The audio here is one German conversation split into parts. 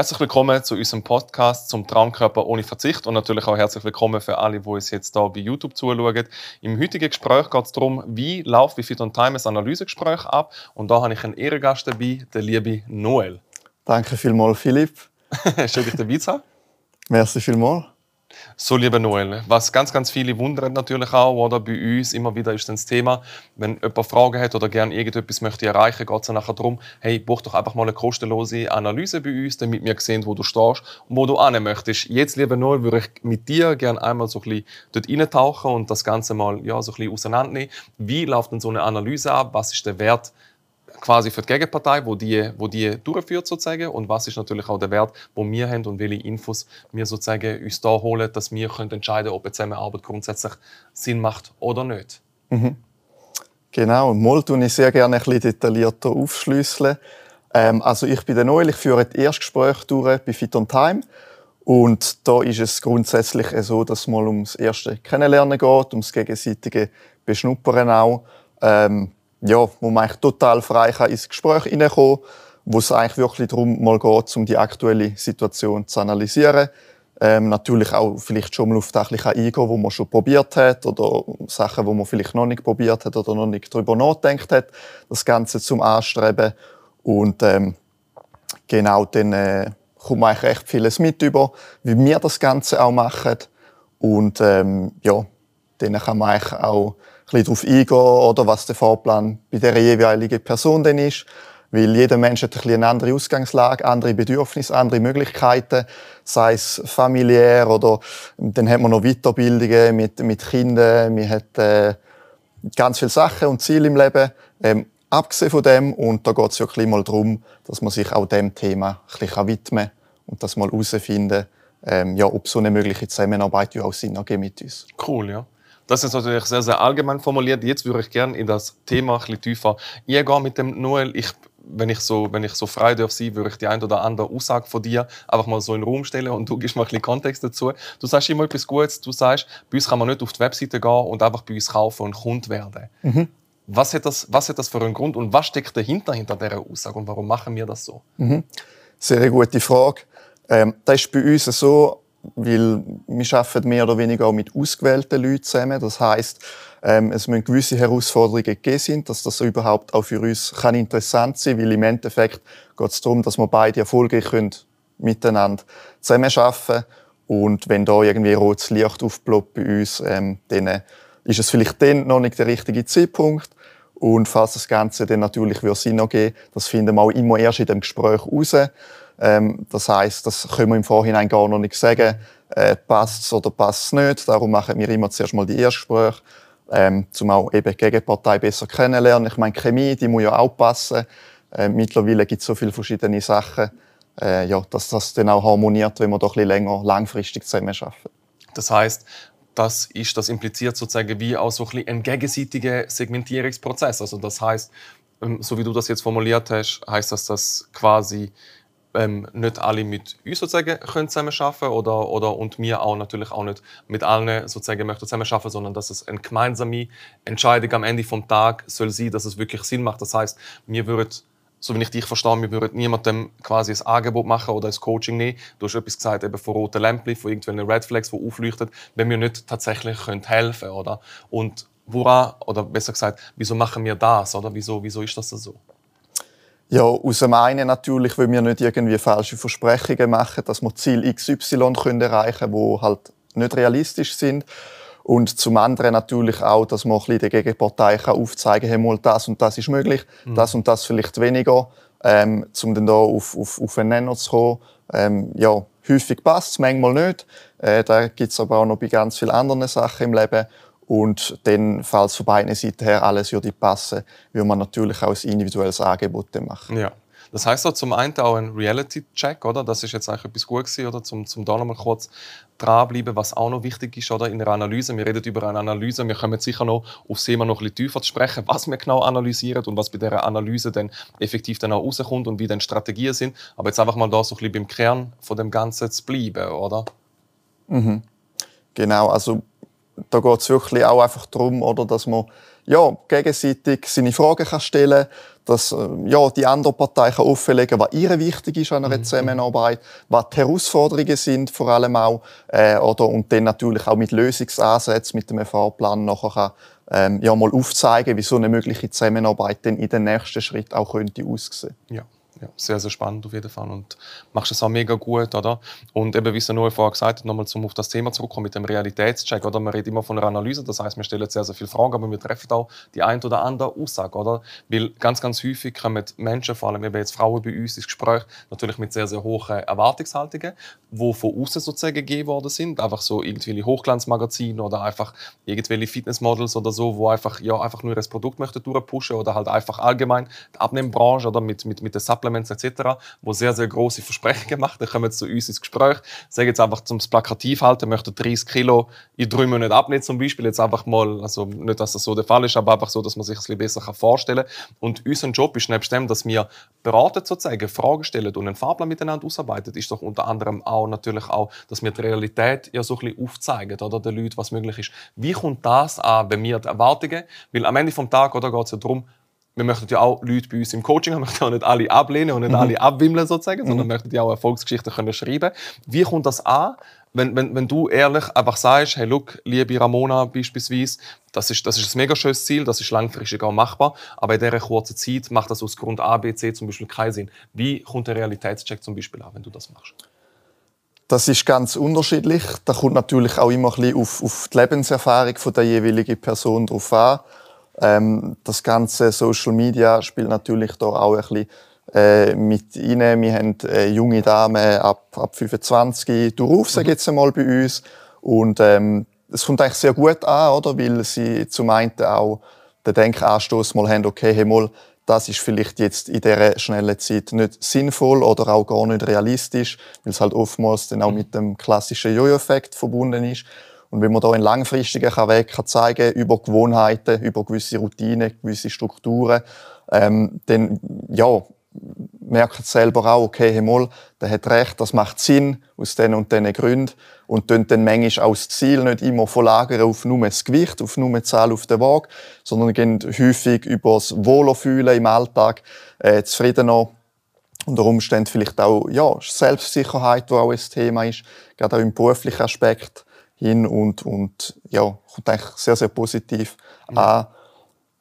Herzlich willkommen zu unserem Podcast zum Traumkörper ohne Verzicht und natürlich auch herzlich willkommen für alle, die uns jetzt hier bei YouTube zuschauen. Im heutigen Gespräch geht es darum, wie läuft wie Fit on Time ein Analysegespräch ab und da habe ich einen Ehrengast dabei, den lieben Noel. Danke vielmals, Philipp. Schön, dich dabei zu haben. Merci vielmals. So, lieber Noel, was ganz, ganz viele wundern natürlich auch, oder bei uns immer wieder ist das Thema, wenn jemand Fragen hat oder gerne irgendetwas möchte erreichen, geht es nachher darum, hey, buch doch einfach mal eine kostenlose Analyse bei uns, damit wir sehen, wo du stehst und wo du hin möchtest. Jetzt, lieber Noel, würde ich mit dir gerne einmal so ein bisschen dort reintauchen und das Ganze mal ja, so ein bisschen auseinandernehmen. Wie läuft denn so eine Analyse ab? Was ist der Wert quasi für die Gegenpartei, wo die, wo die durchführt sozusagen und was ist natürlich auch der Wert, wo wir haben und welche Infos wir sozusagen uns da holen, dass wir können entscheiden, ob eine Zusammenarbeit grundsätzlich Sinn macht oder nicht. Mhm. Genau, mal tue ich sehr gerne ein bisschen detaillierter aufschlüsseln. Ähm, also ich bin der Noel, ich führe das Erstgespräch durch bei Fit on Time. Und da ist es grundsätzlich so, dass es mal ums erste Kennenlernen geht, ums gegenseitige Beschnuppern auch. Ähm, ja, wo man eigentlich total frei kann ins Gespräch hineinkommen kann, wo es eigentlich wirklich darum mal geht, um die aktuelle Situation zu analysieren. Ähm, natürlich auch vielleicht schon mal auf das eingehen, wo man schon probiert hat oder Sachen, wo man vielleicht noch nicht probiert hat oder noch nicht darüber nachgedacht hat, das Ganze zum Anstreben. Und ähm, genau dann äh, kommt man eigentlich recht vieles mit über, wie wir das Ganze auch machen. Und ähm, ja, dann kann man eigentlich auch bisschen darauf eingehen, oder was der Fahrplan bei der jeweiligen Person denn ist. Weil jeder Mensch hat ein bisschen eine andere Ausgangslage, andere Bedürfnisse, andere Möglichkeiten, sei es familiär oder dann hat man noch Weiterbildungen mit, mit Kindern, man hat äh, ganz viele Sachen und Ziele im Leben. Ähm, abgesehen von dem, und da geht es wirklich mal darum, dass man sich auch dem Thema ein bisschen widmen kann und das mal herausfinden, ähm, ja, ob so eine mögliche Zusammenarbeit ja auch Sinn ergibt mit uns. Cool, ja. Das ist natürlich sehr, sehr allgemein formuliert. Jetzt würde ich gerne in das Thema ein bisschen tiefer eingehen mit dem Noel. Ich, wenn, ich so, wenn ich so frei darf sein, würde ich die ein oder andere Aussage von dir einfach mal so in den Raum stellen und du gibst mal ein bisschen Kontext dazu. Du sagst immer etwas Gutes. Du sagst, bei uns kann man nicht auf die Webseite gehen und einfach bei uns kaufen und Kund werden. Mhm. Was hat, das, was hat das für einen Grund und was steckt dahinter, hinter dieser Aussage und warum machen wir das so? Mhm. Sehr gute Frage. Ähm, das ist bei uns so, weil wir arbeiten mehr oder weniger auch mit ausgewählten Leuten zusammen. Das heißt, ähm, es müssen gewisse Herausforderungen gegeben sein, dass das überhaupt auch für uns kann interessant sein, weil im Endeffekt geht es darum, dass wir beide erfolgreich können, miteinander zusammenarbeiten und wenn da irgendwie rotes Licht aufploppt bei uns, ähm, dann ist es vielleicht dann noch nicht der richtige Zeitpunkt. Und falls das Ganze dann natürlich Sinn ergeben das finden wir auch immer erst in dem Gespräch raus. Ähm, das heißt, das können wir im Vorhinein gar noch nicht sagen, äh, passt es oder passt es nicht. Darum machen wir immer zuerst mal die Erstgespräche, ähm, um auch eben die Gegenpartei besser kennenlernen. Ich meine, Chemie, die muss ja auch passen. Äh, mittlerweile gibt es so viele verschiedene Sachen, äh, ja, dass das dann auch harmoniert, wenn wir doch ein bisschen länger, langfristig zusammen arbeiten. Das heißt, das ist, das impliziert sozusagen wie auch so ein, ein gegenseitiger Segmentierungsprozess. Also das heißt, ähm, so wie du das jetzt formuliert hast, heißt das, dass quasi ähm, nicht alle mit uns sozusagen können zusammenarbeiten oder, oder und wir auch natürlich auch nicht mit allen sozusagen möchten zusammenarbeiten, sondern dass es eine gemeinsame Entscheidung am Ende vom Tag soll sein, dass es wirklich Sinn macht. Das heißt, wir würden so wie ich dich verstehe, wir würden niemandem quasi ein Angebot machen oder ein Coaching nehmen. Du hast etwas gesagt, eben von roten Lämpchen, von irgendwelchen Red Flags, die aufleuchten, wenn wir nicht tatsächlich helfen können, oder? Und woran, oder besser gesagt, wieso machen wir das, oder? Wieso, wieso ist das so? Ja, aus dem einen natürlich, weil wir nicht irgendwie falsche Versprechungen machen, dass wir Ziel XY können erreichen können, die halt nicht realistisch sind. Und zum anderen natürlich auch, dass man ein bisschen der Gegenpartei aufzeigen kann, hey, das und das ist möglich, mhm. das und das vielleicht weniger, ähm, um dann da auf, auf, auf einen Nenner zu kommen. Ähm, ja, häufig passt es, manchmal nicht. Äh, da gibt es aber auch noch bei ganz vielen anderen Sachen im Leben. Und dann, falls von beiden Seiten her alles würde passen, würde man natürlich auch ein individuelles Angebot machen. Ja. Das heißt auch zum einen auch ein Reality-Check, oder? Das ist jetzt eigentlich etwas gut oder? Zum, zum da nochmal kurz dranbleiben, was auch noch wichtig ist, oder? In der Analyse. Wir reden über eine Analyse. Wir kommen sicher noch aufs Thema noch ein bisschen tiefer zu sprechen, was wir genau analysieren und was bei dieser Analyse dann effektiv dann auch rauskommt und wie dann Strategien sind. Aber jetzt einfach mal da so ein bisschen beim Kern von dem Ganzen zu bleiben, oder? Mhm. Genau, also da geht es wirklich auch einfach darum, oder, dass man ja, gegenseitig seine Fragen kann stellen kann, dass äh, ja, die andere Partei kann offenlegen was ihr wichtig ist an einer mhm. Zusammenarbeit, was die Herausforderungen sind, vor allem auch, äh, oder, und dann natürlich auch mit Lösungsansätzen, mit dem Fahrplan nachher kann, ähm, ja, mal aufzeigen, wie so eine mögliche Zusammenarbeit dann in den nächsten Schritt auch könnte aussehen. Ja ja, sehr, sehr spannend auf jeden Fall und machst es auch mega gut, oder? Und eben, wie es nur vorher gesagt hat, nochmal zum auf das Thema zurückkommen mit dem Realitätscheck, oder? Man redet immer von einer Analyse, das heißt, wir stellen sehr, sehr viele Fragen, aber wir treffen auch die ein oder andere Aussage, oder? Weil ganz, ganz häufig kommen Menschen, vor allem eben jetzt Frauen bei uns ins Gespräch, natürlich mit sehr, sehr hohen Erwartungshaltungen, die von außen sozusagen gegeben worden sind, einfach so irgendwelche Hochglanzmagazine oder einfach irgendwelche Fitnessmodels oder so, wo einfach, ja, einfach nur das Produkt möchten durchpushen oder halt einfach allgemein die Abnehmbranche oder mit, mit, mit den Supplements Supplements etc., wo sehr, sehr große Versprechen gemacht. Dann kommen zu uns ins Gespräch, sagen jetzt einfach zum Plakativ halten, möchten 30 Kilo in drei Monaten abnehmen zum Beispiel. Jetzt einfach mal, also nicht, dass das so der Fall ist, aber einfach so, dass man sich ein bisschen besser vorstellen kann. Und unser Job ist nebst dem, dass wir beraten sozusagen, Fragen stellen und einen Fahrplan miteinander ausarbeiten, ist doch unter anderem auch natürlich auch, dass wir die Realität ja so ein bisschen aufzeigen oder den Leuten, was möglich ist. Wie kommt das an bei mir die Erwartungen? Weil am Ende des Tages geht es ja darum, wir möchten ja auch Leute bei uns im Coaching haben, wir möchten auch nicht alle ablehnen und nicht mhm. alle abwimmeln sozusagen, sondern mhm. möchten ja auch Erfolgsgeschichten können schreiben. Wie kommt das an, wenn, wenn, wenn du ehrlich einfach sagst, hey, look, liebe Ramona beispielsweise, das ist, das ist ein mega schönes Ziel, das ist langfristig auch machbar, aber in dieser kurzen Zeit macht das aus Grund A, B, C zum Beispiel keinen Sinn. Wie kommt der Realitätscheck zum Beispiel an, wenn du das machst? Das ist ganz unterschiedlich. Da kommt natürlich auch immer ein bisschen auf, auf die Lebenserfahrung von der jeweiligen Person drauf an. Ähm, das ganze Social Media spielt natürlich da auch ein bisschen äh, mit rein. Wir haben äh, junge Damen ab, ab 25 durch, sage jetzt einmal bei uns. Und ähm, es kommt eigentlich sehr gut an, oder? weil sie zum einen auch den Denkanstoß mal haben, okay, hey, mal, das ist vielleicht jetzt in dieser schnellen Zeit nicht sinnvoll oder auch gar nicht realistisch, weil es halt oftmals dann auch mhm. mit dem klassischen Jojo-Effekt verbunden ist. Und wenn man da einen langfristigen Weg kann zeigen über Gewohnheiten, über gewisse Routinen, gewisse Strukturen, ähm, dann ja, merkt selber auch, okay, hey, mal, der hat recht, das macht Sinn aus diesen und diesen Gründen. Und dann, dann manchmal auch das Ziel nicht immer verlagern auf nur das Gewicht, auf nur die Zahl auf der Waage, sondern gehen häufig über das Wohlerfühlen im Alltag, äh, zufriedener unter Umständen vielleicht auch ja, Selbstsicherheit, wo auch ein Thema ist, gerade auch im beruflichen Aspekt hin und, und ja, kommt eigentlich sehr, sehr positiv mhm. an.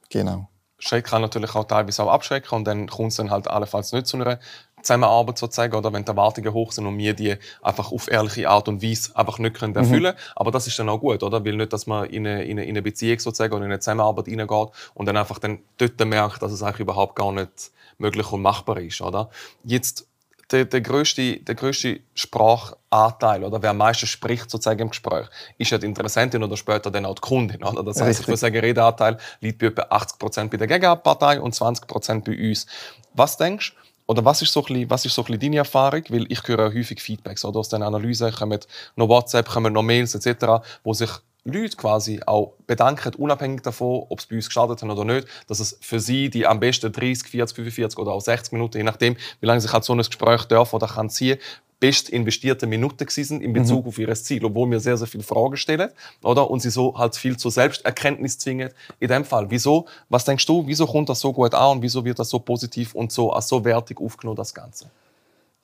Genau. Schreck kann natürlich auch teilweise auch abschrecken und dann kommt es dann halt allenfalls nicht zu einer Zusammenarbeit sozusagen, oder wenn die Erwartungen hoch sind und wir die einfach auf ehrliche Art und Weise einfach nicht können erfüllen können. Mhm. Aber das ist dann auch gut, oder? Weil nicht, dass man in eine, in eine, Beziehung sozusagen oder in eine Zusammenarbeit reingeht und dann einfach dann dort merkt, dass es eigentlich überhaupt gar nicht möglich und machbar ist, oder? Jetzt der, der, größte, der größte Sprachanteil oder wer am meisten spricht sozusagen im Gespräch, ist ja die Interessentin oder später dann auch die Kundin. Oder? Das heißt, ich würde sagen, Redeanteil liegt bei etwa 80% bei der Gegenpartei und 20% bei uns. Was denkst du? Oder was ist so ein bisschen, was ist so ein bisschen deine Erfahrung? Weil ich höre häufig Feedbacks oder aus den Analysen kommen noch WhatsApp, kommen noch Mails etc., wo sich Leute quasi auch bedanken, unabhängig davon, ob es bei uns gestartet hat oder nicht, dass es für sie die am besten 30, 40, 45 oder auch 60 Minuten, je nachdem, wie lange sich halt so ein Gespräch darf oder kann ziehen, best investierte Minuten sind in Bezug mhm. auf ihr Ziel, obwohl wir sehr, sehr viele Fragen stellen, oder? Und sie so halt viel zur Selbsterkenntnis zwingen. In dem Fall. Wieso? Was denkst du? Wieso kommt das so gut an und wieso wird das so positiv und so als so wertig aufgenommen, das Ganze?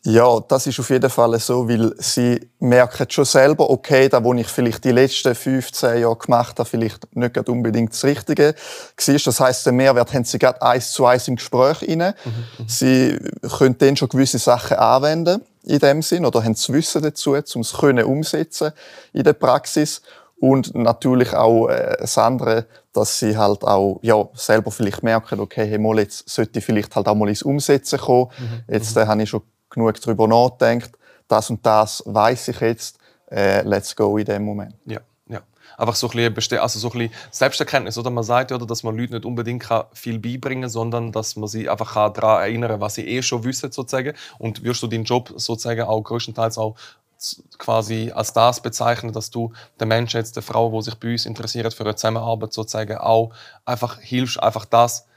Ja, das ist auf jeden Fall so, weil sie merken schon selber, okay, da, wo ich vielleicht die letzten 15 Jahre gemacht habe, vielleicht nicht unbedingt das Richtige war. Das heißt, den Mehrwert haben sie gerade eins zu eins im Gespräch inne. Mhm, mhm, sie können dann schon gewisse Sachen anwenden in dem Sinn oder haben das Wissen dazu, um es können umsetzen in der Praxis. Und natürlich auch äh, das andere, dass sie halt auch ja, selber vielleicht merken, okay, hey, mal, jetzt sollte ich vielleicht halt auch mal ins Umsetzen kommen. Mhm. Jetzt äh, habe ich schon genug darüber nachdenkt, das und das weiß ich jetzt, äh, let's go in dem Moment. Ja, ja. einfach so ein bisschen, also so ein bisschen Selbsterkenntnis, oder? Man sagt ja, dass man Leuten nicht unbedingt viel beibringen kann, sondern dass man sie einfach daran erinnern kann, was sie eh schon wissen, sozusagen. Und wirst du deinen Job sozusagen auch größtenteils auch quasi als das bezeichnen, dass du der Mensch jetzt, der Frau, die sich bei uns interessiert für eine Zusammenarbeit sozusagen auch einfach hilfst, einfach das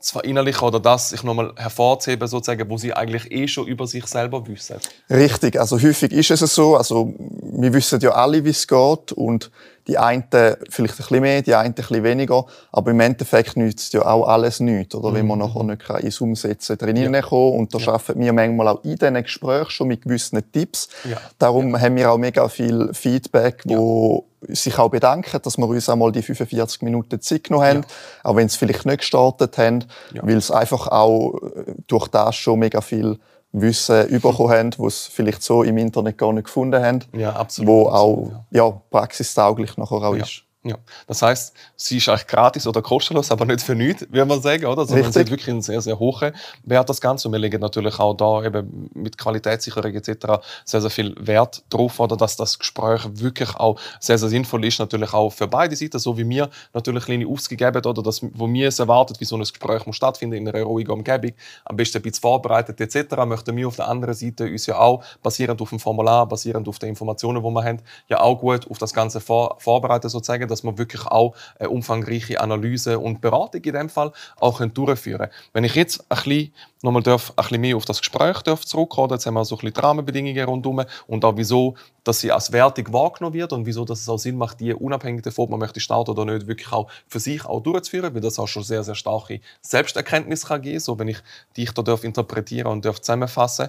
zu verinnerlichen oder das sich nochmal hervorzuheben, sozusagen, wo sie eigentlich eh schon über sich selber wissen. Richtig, also häufig ist es so, also wir wissen ja alle, wie es geht und die einen vielleicht ein bisschen mehr, die einen ein bisschen weniger, aber im Endeffekt nützt ja auch alles nichts, oder? Mhm. Wenn man nachher nicht ins Umsetzen drin ja. kommen und da ja. arbeiten wir manchmal auch in diesen Gesprächen schon mit gewissen Tipps. Ja. Darum ja. haben wir auch mega viel Feedback, wo sich auch bedanken, dass wir uns einmal die 45 Minuten Zeit genommen haben, auch wenn sie vielleicht nicht gestartet haben, weil es einfach auch äh, durch das schon mega viel Wissen bekommen haben, was sie vielleicht so im Internet gar nicht gefunden haben. Ja, absolut. Wo auch ja. ja praxistauglich nachher auch ja. ist. Ja. Das heißt, sie ist eigentlich gratis oder kostenlos, aber nicht für nichts, würde man sagen, oder? Sondern Richtig. sie hat wirklich einen sehr, sehr hohen Wert, das Ganze. Und wir legen natürlich auch da eben mit Qualitätssicherung etc. sehr, sehr viel Wert drauf, oder? Dass das Gespräch wirklich auch sehr, sehr sinnvoll ist, natürlich auch für beide Seiten, so wie wir natürlich kleine aufgegeben oder das, wo wir es erwartet, wie so ein Gespräch muss stattfinden in einer ruhigen Umgebung, am besten ein bisschen vorbereitet etc., möchten wir auf der anderen Seite uns ja auch, basierend auf dem Formular, basierend auf den Informationen, die wir haben, ja auch gut auf das Ganze vor, vorbereiten sozusagen, dass man wirklich auch eine umfangreiche Analyse und Beratung in dem Fall auch durchführen können. Wenn ich jetzt ein bisschen nochmal darf, ein bisschen mehr auf das Gespräch darf zurückkommen, jetzt haben wir so ein bisschen die Rahmenbedingungen rundherum und auch wieso, dass sie als wertig wahrgenommen wird und wieso, dass es auch Sinn macht, die unabhängig davon, ob man möchte starten oder nicht, wirklich auch für sich auch durchzuführen, weil das auch schon sehr, sehr starke Selbsterkenntnis kann geben, so wenn ich dich da darf interpretieren und darf zusammenfassen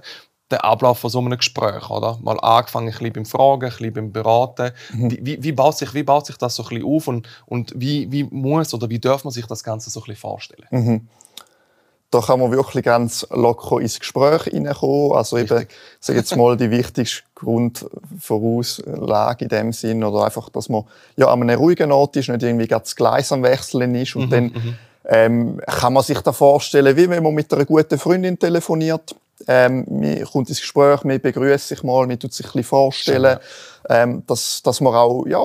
der Ablauf von so einem Gespräch, oder? Mal angefangen ein bisschen beim Fragen, ein bisschen beim Beraten. Mhm. Wie, wie, baut sich, wie baut sich das so ein bisschen auf und, und wie, wie muss oder wie darf man sich das Ganze so ein bisschen vorstellen? Mhm. Da kann man wirklich ganz locker ins Gespräch hineinkommen. Also eben, sag jetzt mal, die wichtigste Grundvorauslage in dem Sinn oder einfach, dass man ja an einem ruhigen Ort ist, nicht irgendwie das Gleis am Wechseln ist und mhm, dann mhm. ähm, kann man sich da vorstellen, wie wenn man mit einer guten Freundin telefoniert ähm, man kommt ins Gespräch, man begrüßt sich mal, man tut sich ein bisschen vorstellen, ähm, dass, dass man auch ja,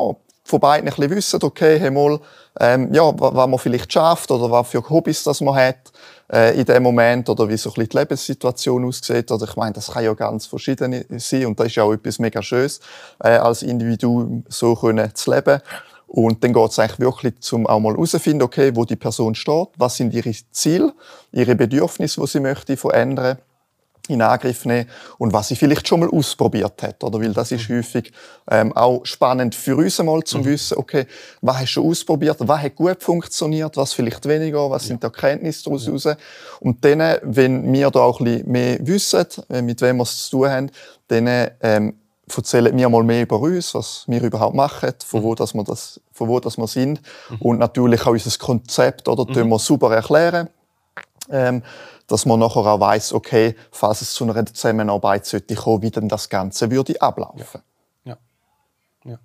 von beiden ein bisschen wissen, okay, hey, mal, ähm, ja, was man vielleicht schafft oder was für Hobbys das man hat äh, in dem Moment oder wie so ein bisschen die Lebenssituation aussieht. Oder ich meine, das kann ja ganz verschieden sein und das ist ja auch etwas mega Schönes, äh, als Individuum so können zu leben. Und dann geht es eigentlich wirklich zum auch mal herausfinden, okay, wo die Person steht, was sind ihre Ziele, ihre Bedürfnisse, die sie möchte verändern in Angriff nehmen und was sie vielleicht schon mal ausprobiert hat, oder? Weil das ist mhm. häufig ähm, auch spannend für uns einmal zu mhm. wissen, okay, was hast du schon ausprobiert, was hat gut funktioniert, was vielleicht weniger, was ja. sind die Erkenntnisse daraus ja. raus. Und dann, wenn wir da auch ein bisschen mehr wissen, äh, mit wem wir es zu tun haben, dann ähm, erzählen wir mal mehr über uns, was wir überhaupt machen, von wo, mhm. dass wir, das, von wo dass wir sind mhm. und natürlich auch unser Konzept, oder, mhm. wir super erklären. Ähm, dass man nachher auch weiss, okay, falls es zu einer Zusammenarbeit sollte kommen, wie denn das Ganze würde ablaufen. Ja. ja.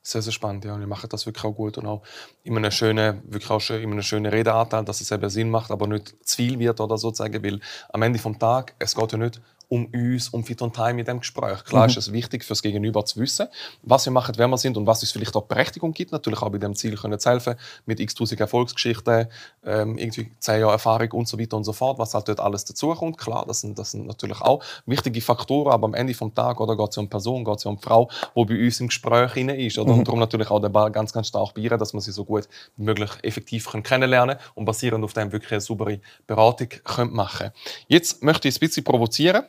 Sehr, sehr spannend, ja. Und ihr macht das wirklich auch gut und auch in einem schönen, wirklich auch schön, in einem schönen Redeanteil, dass es eben Sinn macht, aber nicht zu viel wird oder sozusagen, weil am Ende vom Tag, es geht ja nicht um uns, um Fit und Time in dem Gespräch. Klar mhm. ist es wichtig fürs Gegenüber zu wissen, was wir machen, wer wir sind und was es vielleicht auch Berechtigung gibt, natürlich auch bei dem Ziel können zu helfen, mit x tausend Erfolgsgeschichten, ähm, irgendwie zehn Jahre Erfahrung und so weiter und so fort, was halt dort alles dazukommt. Klar, das sind, das sind natürlich auch wichtige Faktoren, aber am Ende vom Tag oder geht es ja um Person, geht es ja um Frau, die bei uns im Gespräch ist. Oder? Mhm. Und darum natürlich auch der Ball ganz, ganz stark bieren, dass man sie so gut wie möglich effektiv können kennenlernen und basierend auf dem wirklich eine saubere Beratung können machen Jetzt möchte ich ein bisschen provozieren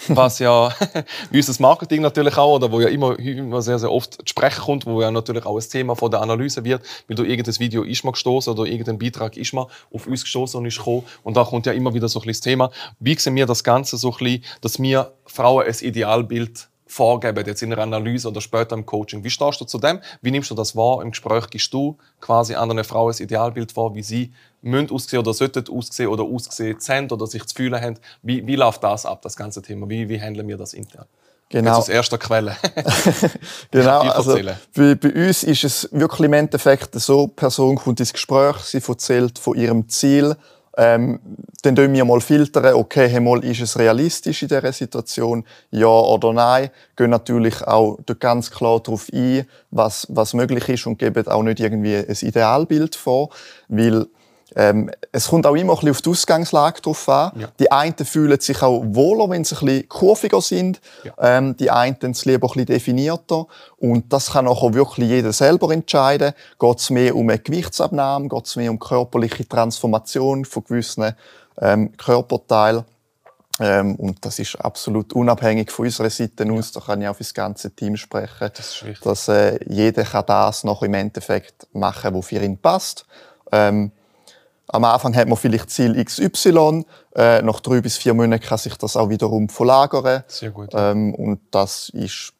was ja unser Marketing natürlich auch, oder wo ja immer, immer sehr, sehr oft zu sprechen kommt, wo ja natürlich auch ein Thema von der Analyse wird, weil du irgendein Video ist mal gestoßen oder irgendein Beitrag ist mal auf uns gestoßen und ist gekommen. Und da kommt ja immer wieder so ein bisschen das Thema, wie sehen wir das Ganze so ein bisschen, dass wir Frauen ein Idealbild vorgeben, jetzt in einer Analyse oder später im Coaching. Wie stehst du zu dem? Wie nimmst du das wahr? Im Gespräch gibst du quasi anderen Frauen ein Idealbild vor, wie sie müssen aussehen oder sollten aussehen oder ausgesehen haben oder sich zu fühlen haben. Wie, wie läuft das ab, das ganze Thema? Wie, wie handeln wir das intern? Genau. Jetzt aus erster Quelle. genau. Also, bei, bei, uns ist es wirklich im Endeffekt so, die Person kommt ins Gespräch, sie erzählt von ihrem Ziel, Ähm, dann filtern wir mal filtern, okay, hey, mal, ist es realistisch in dieser Situation? Ja oder nein? Gehen natürlich auch ganz klar darauf ein, was, was möglich ist und geben auch nicht irgendwie ein Idealbild vor, weil ähm, es kommt auch immer ein bisschen auf die Ausgangslage drauf an. Ja. Die einen fühlen sich auch wohler, wenn sie ein bisschen kurviger sind. Ja. Ähm, die einen es lieber ein bisschen definierter. Und das kann auch wirklich jeder selber entscheiden. Geht es mehr um eine Gewichtsabnahme? Geht es mehr um körperliche Transformation von gewissen ähm, Körperteilen? Ähm, und das ist absolut unabhängig von unserer Seite aus. Da kann ich auch für das ganze Team sprechen. Das ist. Dass äh, jeder kann das noch im Endeffekt machen, was für ihn passt. Ähm, am Anfang hat man vielleicht Ziel XY, äh, nach drei bis vier Monaten kann sich das auch wiederum verlagern. Sehr gut. Ähm, und das ist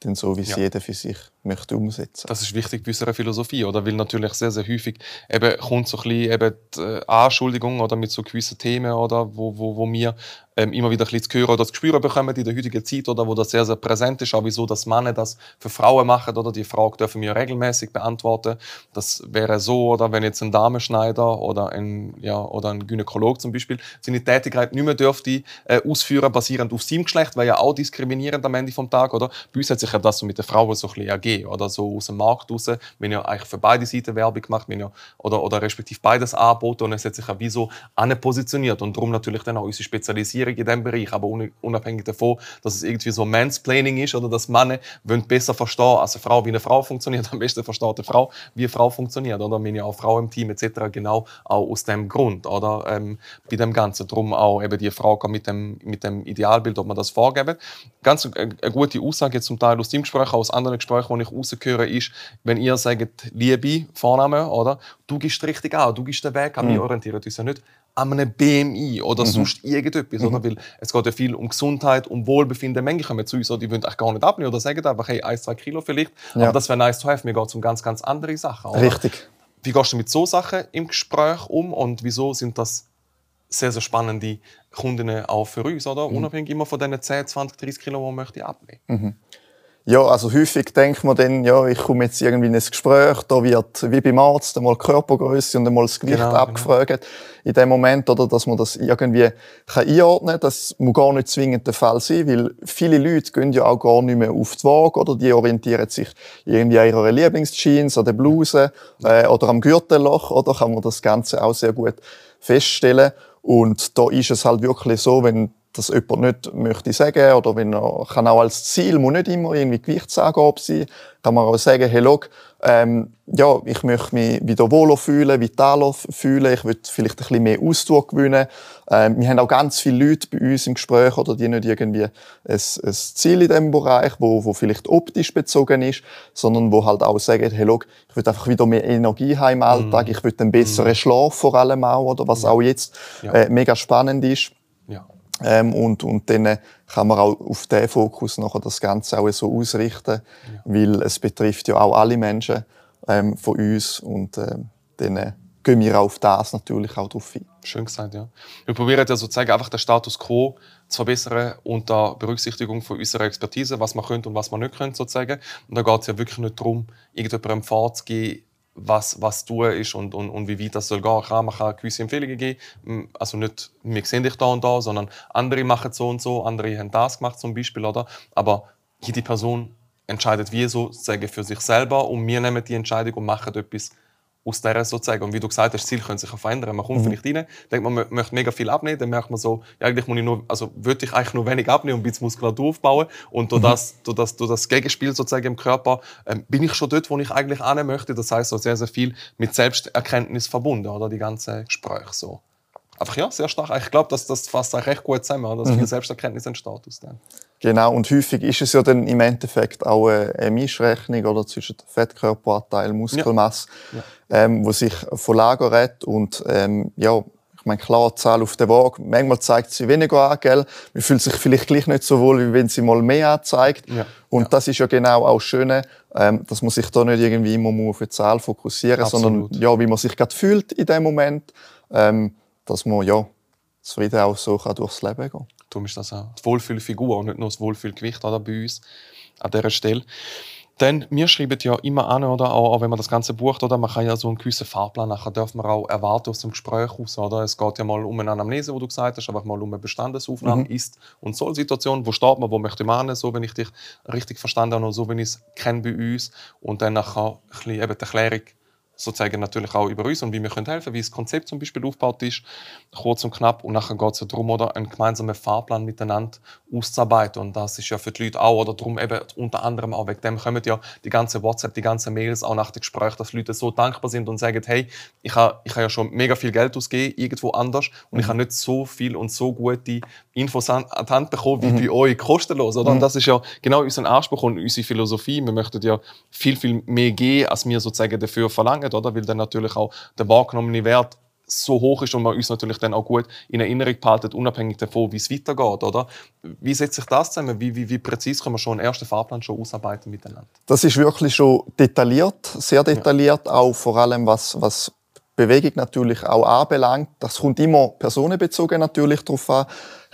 dann so, wie es ja. jeder für sich möchte umsetzen. Das ist wichtig bei unserer Philosophie, oder? Weil natürlich sehr, sehr häufig eben kommt so ein bisschen eben die äh, Anschuldigung oder mit so gewissen Themen, oder, wo, wo, wo wir ähm, immer wieder ein bisschen zu hören oder zu spüren bekommen in der heutigen Zeit, oder wo das sehr, sehr präsent ist, auch wieso dass Männer das für Frauen machen, oder? Die Frage dürfen wir regelmäßig beantworten. Das wäre so, oder wenn jetzt ein Damenschneider oder ein, ja, oder ein Gynäkolog zum Beispiel seine Tätigkeit nicht mehr dürfte äh, ausführen, basierend auf seinem Geschlecht, wäre ja auch diskriminierend am Ende des Tages, oder? Bei uns hat sich ja das so mit den Frauen so ein bisschen ergeben, oder so aus dem Markt raus. Wir haben ja eigentlich für beide Seiten Werbung gemacht, wir ja, oder, oder respektive beides angeboten und es hat sich ja wie so positioniert und darum natürlich dann auch unsere Spezialisierung in diesem Bereich, aber unabhängig davon, dass es irgendwie so Mansplaining ist oder dass Männer besser verstehen als eine Frau, wie eine Frau funktioniert. Am besten versteht eine Frau, wie eine Frau funktioniert. Oder? Wir haben ja auch Frauen im Team etc. genau auch aus dem Grund. Oder? Ähm, bei dem Ganzen. Darum auch eben die Frage mit dem, mit dem Idealbild, ob man das vorgeben. Ganz eine, eine gute Aussage jetzt zum Teil aus dem Gespräch, aus anderen Gesprächen, rausgehöre, ist, wenn ihr sagt, Liebe, Vorname, oder? du gehst richtig an, du gehst den Weg an, mhm. wir orientieren uns ja nicht an einem BMI oder mhm. sonst irgendetwas. Mhm. Oder? Weil es geht ja viel um Gesundheit, um Wohlbefinden. Manche kommen zu uns, die wollen eigentlich gar nicht abnehmen oder sagen einfach, hey, 1, 2 Kilo vielleicht. Ja. Aber das wäre nice to have. Mir geht es um ganz, ganz andere Sachen. Oder? Richtig. Wie gehst du mit so Sachen im Gespräch um und wieso sind das sehr, sehr spannende Kundinnen auch für uns, oder? Mhm. Unabhängig immer von diesen 10, 20, 30 Kilo, die man möchte abnehmen. Mhm. Ja, also häufig denkt man dann, ja, ich komme jetzt irgendwie in ein Gespräch, da wird wie beim Arzt einmal Körpergröße und einmal das Gewicht genau, genau. abgefragt. Genau. In dem Moment, oder, dass man das irgendwie kann einordnen kann. Das muss gar nicht zwingend der Fall sein, weil viele Leute gehen ja auch gar nicht mehr auf die Waage, oder die orientieren sich irgendwie an ihrer Lieblingsjeans, an der Bluse, äh, oder am Gürtelloch, oder kann man das Ganze auch sehr gut feststellen. Und da ist es halt wirklich so, wenn das jemand nicht möchte sagen oder wenn er kann auch als Ziel muss nicht immer irgendwie Gewichtsangabe sein, kann man auch sagen, hey, look, ähm, ja, ich möchte mich wieder wohler fühlen, vitaler fühlen, ich will vielleicht ein bisschen mehr Ausdruck gewinnen. Ähm, wir haben auch ganz viele Leute bei uns im Gespräch, oder die nicht irgendwie ein, ein Ziel in diesem Bereich, wo, wo vielleicht optisch bezogen ist, sondern wo halt auch sagen, hey, look, ich will einfach wieder mehr Energie haben im Alltag, mm. ich will einen besseren mm. Schlaf vor allem auch, oder was auch jetzt äh, mega spannend ist. Ja. Ähm, und, und dann kann man auch auf diesen Fokus nachher das Ganze auch so ausrichten, ja. weil es betrifft ja auch alle Menschen ähm, von uns und ähm, dann gehen wir auf das natürlich auch drauf ein. Schön gesagt, ja. Wir probieren ja sozusagen einfach den Status quo zu verbessern unter Berücksichtigung von unserer Expertise, was man könnte und was man nicht könnte sozusagen. Und da geht es ja wirklich nicht darum, irgendjemandem vorzugeben, was, was tun ist und, und, und wie weit das soll gehen. Klar, man kann gewisse Empfehlungen geben. Also nicht, wir sehen dich da und da, sondern andere machen so und so, andere haben das gemacht zum Beispiel, oder? Aber jede Person entscheidet wie so, sagen für sich selber und wir nehmen die Entscheidung und machen etwas aus der sozusagen. Und wie du gesagt hast, das Ziel können sich auch verändern. Man kommt mhm. vielleicht rein, denkt man, man möchte mega viel abnehmen, dann merkt man so, ja, eigentlich muss ich nur, also würde ich eigentlich nur wenig abnehmen und ein bisschen Muskulatur aufbauen. Und durch, mhm. das, durch, das, durch das Gegenspiel sozusagen im Körper ähm, bin ich schon dort, wo ich eigentlich annehmen möchte. Das heißt, so sehr, sehr viel mit Selbsterkenntnis verbunden, oder die ganze Gespräche so. Einfach ja, sehr stark. Ich glaube, dass das fasst eigentlich recht gut zusammen, dass mhm. viel Selbsterkenntnis entsteht aus dem. Genau, und häufig ist es ja dann im Endeffekt auch eine Mischrechnung oder zwischen Fettkörperanteil, Muskelmasse, ja. Ja. Ähm, wo sich verlagert und ähm, ja, ich meine, klar, die Zahl auf der Waage, manchmal zeigt sie weniger an, gell? Man fühlt sich vielleicht gleich nicht so wohl, wie wenn sie mal mehr anzeigt. Ja. Und ja. das ist ja genau auch schön, ähm, dass man sich da nicht irgendwie immer auf eine Zahl fokussieren, Absolut. sondern ja, wie man sich gerade fühlt in dem Moment, ähm, dass man ja zufrieden auch so kann durchs Leben gehen Darum ist das auch die Wohlfühlfigur und nicht nur das Wohlfühlgewicht bei uns an dieser Stelle. Dann, wir schreiben ja immer an, oder? Auch, auch wenn man das Ganze bucht, oder? Man kann ja so einen gewissen Fahrplan, nachher darf man auch erwarten aus dem Gespräch aus, oder? Es geht ja mal um eine Anamnese, wo du gesagt hast, einfach mal um eine Bestandesaufnahme, mhm. Ist- und Soll-Situation. Wo steht man, wo möchte man hin, so wenn ich dich richtig verstanden habe, und so wenn ich es kenne bei uns. Und dann nachher ein bisschen eben die Erklärung sozusagen natürlich auch über uns und wie wir können helfen wie das Konzept zum Beispiel aufgebaut ist, kurz und knapp. Und nachher geht es ja darum, oder, einen gemeinsamen Fahrplan miteinander auszuarbeiten. Und das ist ja für die Leute auch, oder darum eben unter anderem auch wegen dem kommen ja die ganzen WhatsApp, die ganzen Mails auch nach dem Gespräch, dass Leute so dankbar sind und sagen, hey, ich habe ich ha ja schon mega viel Geld ausgegeben, irgendwo anders, und mhm. ich habe nicht so viel und so gute Infos an, die Hand bekommen, wie mhm. bei euch kostenlos. Oder? Mhm. Und das ist ja genau unser Anspruch und unsere Philosophie. Wir möchten ja viel, viel mehr geben, als wir sozusagen dafür verlangen, oder? weil dann natürlich auch der wahrgenommene Wert so hoch ist und man uns natürlich dann auch gut in Erinnerung behalten, unabhängig davon, wie es weitergeht, oder? Wie setzt sich das zusammen? Wie, wie, wie präzise können wir schon einen ersten Fahrplan schon ausarbeiten miteinander? Das ist wirklich schon detailliert, sehr detailliert, ja. auch vor allem was, was Bewegung natürlich auch anbelangt. Das kommt immer personenbezogen natürlich darauf an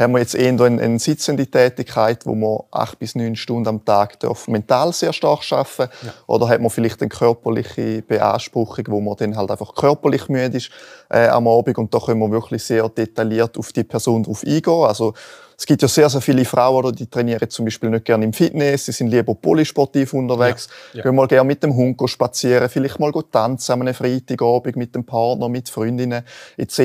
haben wir jetzt eher eine, eine sitzende Tätigkeit, wo man acht bis neun Stunden am Tag darf mental sehr stark arbeiten ja. Oder hat man vielleicht eine körperliche Beanspruchung, wo man dann halt einfach körperlich müde ist äh, am Abend und da können wir wirklich sehr detailliert auf die Person drauf eingehen. Also es gibt ja sehr, sehr viele Frauen, oder, die trainieren zum Beispiel nicht gerne im Fitness, sie sind lieber polysportiv unterwegs, ja, ja. gehen mal gerne mit dem Hund spazieren, vielleicht mal tanzen an einem Freitagabend mit dem Partner, mit Freundinnen etc.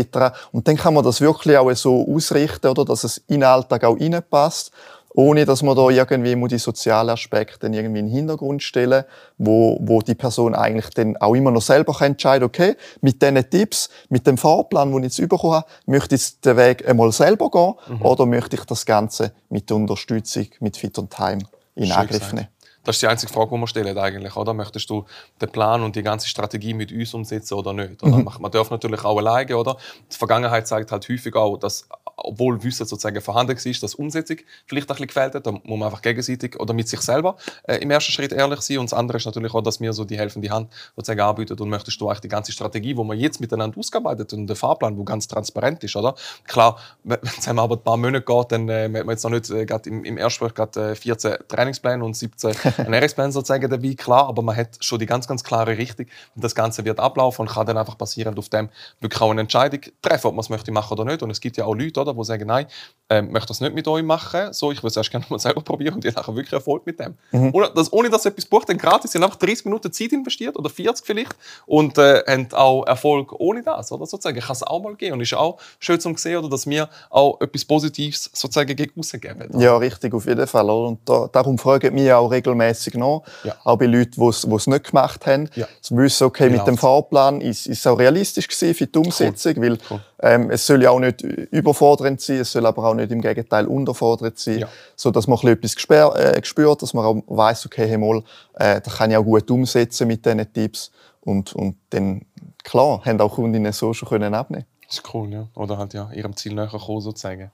Und dann kann man das wirklich auch so ausrichten, oder, dass es in den Alltag auch reinpasst ohne dass man da irgendwie die sozialen Aspekte irgendwie in den Hintergrund stellen, wo, wo die Person eigentlich dann auch immer noch selber entscheiden okay, mit diesen Tipps, mit dem Fahrplan, den ich jetzt bekommen habe, möchte ich den Weg einmal selber gehen mhm. oder möchte ich das Ganze mit der Unterstützung mit Fit und Time in Angriff nehmen? Das ist die einzige Frage, die man stellt eigentlich, oder? Möchtest du den Plan und die ganze Strategie mit uns umsetzen oder nicht? Oder? Mhm. Man darf natürlich auch alleine, oder? Die Vergangenheit zeigt halt häufig auch, dass obwohl Wissen sozusagen vorhanden war, dass Umsetzung vielleicht ein bisschen gefällt hat. Da muss man einfach gegenseitig oder mit sich selber äh, im ersten Schritt ehrlich sein. Und das andere ist natürlich auch, dass wir so die helfende Hand sozusagen anbieten und möchtest du eigentlich die ganze Strategie, die wir jetzt miteinander ausgearbeitet und der Fahrplan, der ganz transparent ist, oder? Klar, wenn es aber ein paar Monate geht, dann äh, hat man jetzt noch nicht äh, im, im Erstgespräch gerade äh, 14 Trainingspläne und 17 Ernährungspläne sozusagen dabei, klar, aber man hat schon die ganz, ganz klare Richtung. Und das Ganze wird ablaufen und kann dann einfach basierend auf dem wirklich auch eine Entscheidung treffen, ob man es möchte machen oder nicht. Und es gibt ja auch Leute, oder, die sagen, nein, ähm, möchte das nicht mit euch machen, so, ich würde es erst gerne mal selber probieren und ihr nachher wirklich Erfolg mit dem. Mhm. Ohne, dass, ohne dass etwas bucht, dann gratis, sie haben einfach 30 Minuten Zeit investiert oder 40 vielleicht und äh, haben auch Erfolg ohne das, oder sozusagen. Kann es auch mal gehen und ist auch schön zu sehen, oder, dass wir auch etwas Positives sozusagen gegen geben. Oder? Ja, richtig, auf jeden Fall. Und da, darum fragen wir auch regelmäßig nach, ja. auch bei Leuten, die es nicht gemacht haben, ja. zu wissen, okay, genau. mit dem Fahrplan ist es auch realistisch gewesen für die Umsetzung, cool. weil cool. Ähm, es soll ja auch nicht überfordernd sein, es soll aber auch nicht im Gegenteil unterfordert sein, ja. so dass man etwas gespür, äh, spürt, dass man auch weiß, okay, hey, mal, äh, das kann ich auch gut umsetzen mit diesen Tipps und, und dann, klar, haben auch Kundinnen so schon können abnehmen. Das ist cool, ja. Oder halt ja ihrem Ziel näher kommen, sozusagen.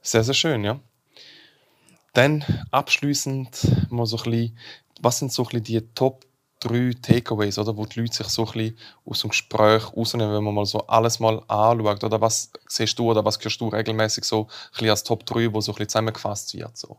Sehr, sehr schön, ja. Dann abschließend mal so ein bisschen, was sind so ein bisschen die Top drei Takeaways, oder, wo die Leute sich so ein bisschen aus dem Gespräch rausnehmen, wenn man mal so alles mal anschaut. Oder was siehst du oder was hörst du regelmäßig so ein bisschen als Top 3, wo so ein bisschen zusammengefasst wird? So?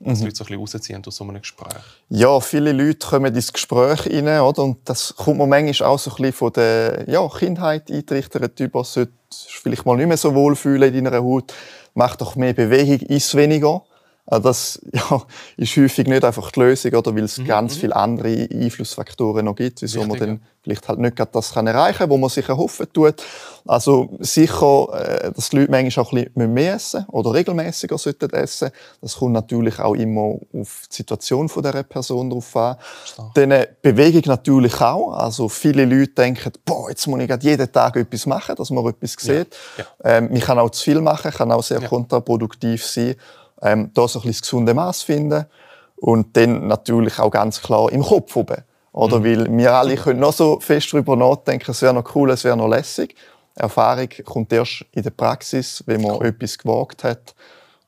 Dass mhm. Leute so ein bisschen rausziehen aus so einem Gespräch. Ja, viele Leute kommen ins Gespräch rein, oder? Und das kommt man manchmal auch so ein bisschen von der ja, Kindheit eingerichtet über, sollte vielleicht mal nicht mehr so wohlfühlen in deiner Haut, mach doch mehr Bewegung, iss weniger. Also das ja, ist häufig nicht einfach die Lösung, oder, weil es mhm. ganz mhm. viele andere Einflussfaktoren noch gibt, wieso Richtig, man dann ja. vielleicht halt nicht das kann erreichen kann, was man sich erhoffen tut. Also sicher, äh, dass die Leute manchmal auch ein bisschen mehr essen oder regelmäßiger sollten essen. Das kommt natürlich auch immer auf die Situation von dieser Person drauf an. Dann Bewegung natürlich auch. Also viele Leute denken, boah, jetzt muss ich jeden Tag etwas machen, dass man etwas sieht. Ja. Ja. Ähm, man kann auch zu viel machen, kann auch sehr kontraproduktiv sein ähm, da so ein bisschen das gesunde Maß finden und dann natürlich auch ganz klar im Kopf oben. Oder? Mhm. Weil wir alle können noch so fest darüber nachdenken, es wäre noch cool, es wäre noch lässig. Erfahrung kommt erst in der Praxis, wenn man cool. etwas gewagt hat.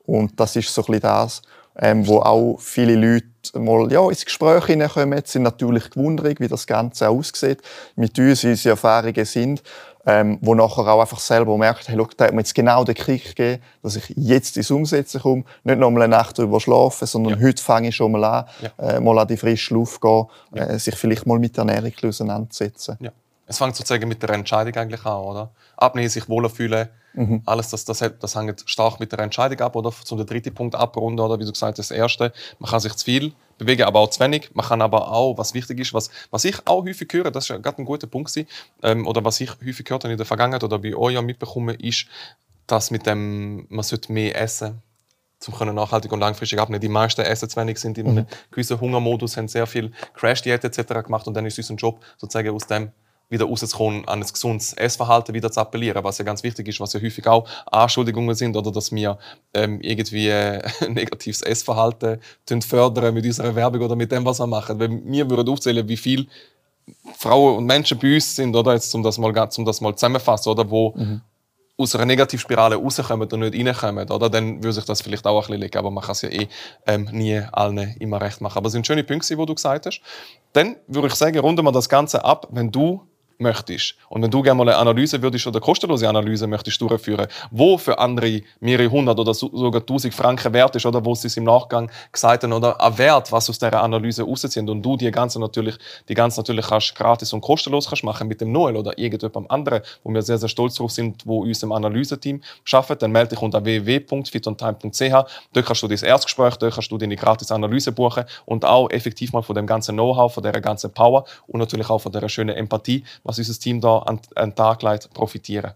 Und das ist so ein bisschen das, ähm, wo auch viele Leute mal ja, ins Gespräch hineinkommen, sind natürlich gewundert, wie das Ganze aussieht, mit uns, wie unsere Erfahrungen sind. Ähm, wo nachher auch einfach selber merkt, hey, look, da hat mir jetzt genau den Kick gegeben, dass ich jetzt ins Umsetzen komme, nicht noch mal eine Nacht drüber schlafen, sondern Ja. heute fange ich schon mal an, Ja. äh, mal an die frische Luft gehen, Ja. äh, sich vielleicht mal mit der Ernährung auseinandersetzen. Ja. Es fängt sozusagen mit der Entscheidung eigentlich an, oder? Abnehmen, sich wohler fühlen, Mhm. alles das, das, das hängt stark mit der Entscheidung ab, oder? Zum dritten Punkt abrunden, oder? Wie du gesagt hast, das erste, man kann sich zu viel bewegen, aber auch zu wenig. Man kann aber auch, was wichtig ist, was, was ich auch häufig höre, das ist ja gerade ein guter Punkt, ähm, oder was ich häufig gehört habe in der Vergangenheit oder bei euch mitbekommen, ist, dass mit dem, man sollte mehr essen zum können nachhaltig und langfristig abnehmen. Die meisten essen zu wenig, sind in einem gewissen Hungermodus, haben sehr viel Crash-Diät etc. gemacht und dann ist unser Job sozusagen aus dem wieder rauszukommen, an ein gesundes Essverhalten wieder zu appellieren, was ja ganz wichtig ist, was ja häufig auch Anschuldigungen sind oder dass wir ähm, irgendwie äh, ein negatives Essverhalten fördern mit unserer Werbung oder mit dem, was wir machen. Wenn wir würden aufzählen, wie viel Frauen und Menschen bei uns sind, oder jetzt um das mal, um das mal zusammenfassen, oder wo aus einer Negativspirale rauskommen und nicht reinkommen, oder? dann würde sich das vielleicht auch ein bisschen legen. Aber man kann es ja eh ähm, nie allen immer recht machen. Aber es sind schöne Punkte, die du gesagt hast. Dann würde ich sagen, runden wir das Ganze ab, wenn du möchtest. Und wenn du gerne mal eine Analyse würdest oder kostenlose Analyse möchtest durchführen, wo für andere mehrere hundert oder so- sogar tausend Franken wert ist oder wo sie es im Nachgang gesagt haben oder ein Wert, was aus dieser Analyse rausziehen und du die ganze natürlich, die ganze natürlich kannst gratis und kostenlos kannst machen mit dem Noel oder irgendjemandem anderen, wo wir sehr, sehr stolz darauf sind, wo uns im Analyseteam arbeitet, dann melde dich unter www.fitontime.ch. Dort kannst du dein Erstgespräch, dort kannst du deine gratis Analyse buchen und auch effektiv mal von dem ganzen Know-how, von der ganzen Power und natürlich auch von der schönen Empathie, was unser Team da an, an den Tag legt, profitieren.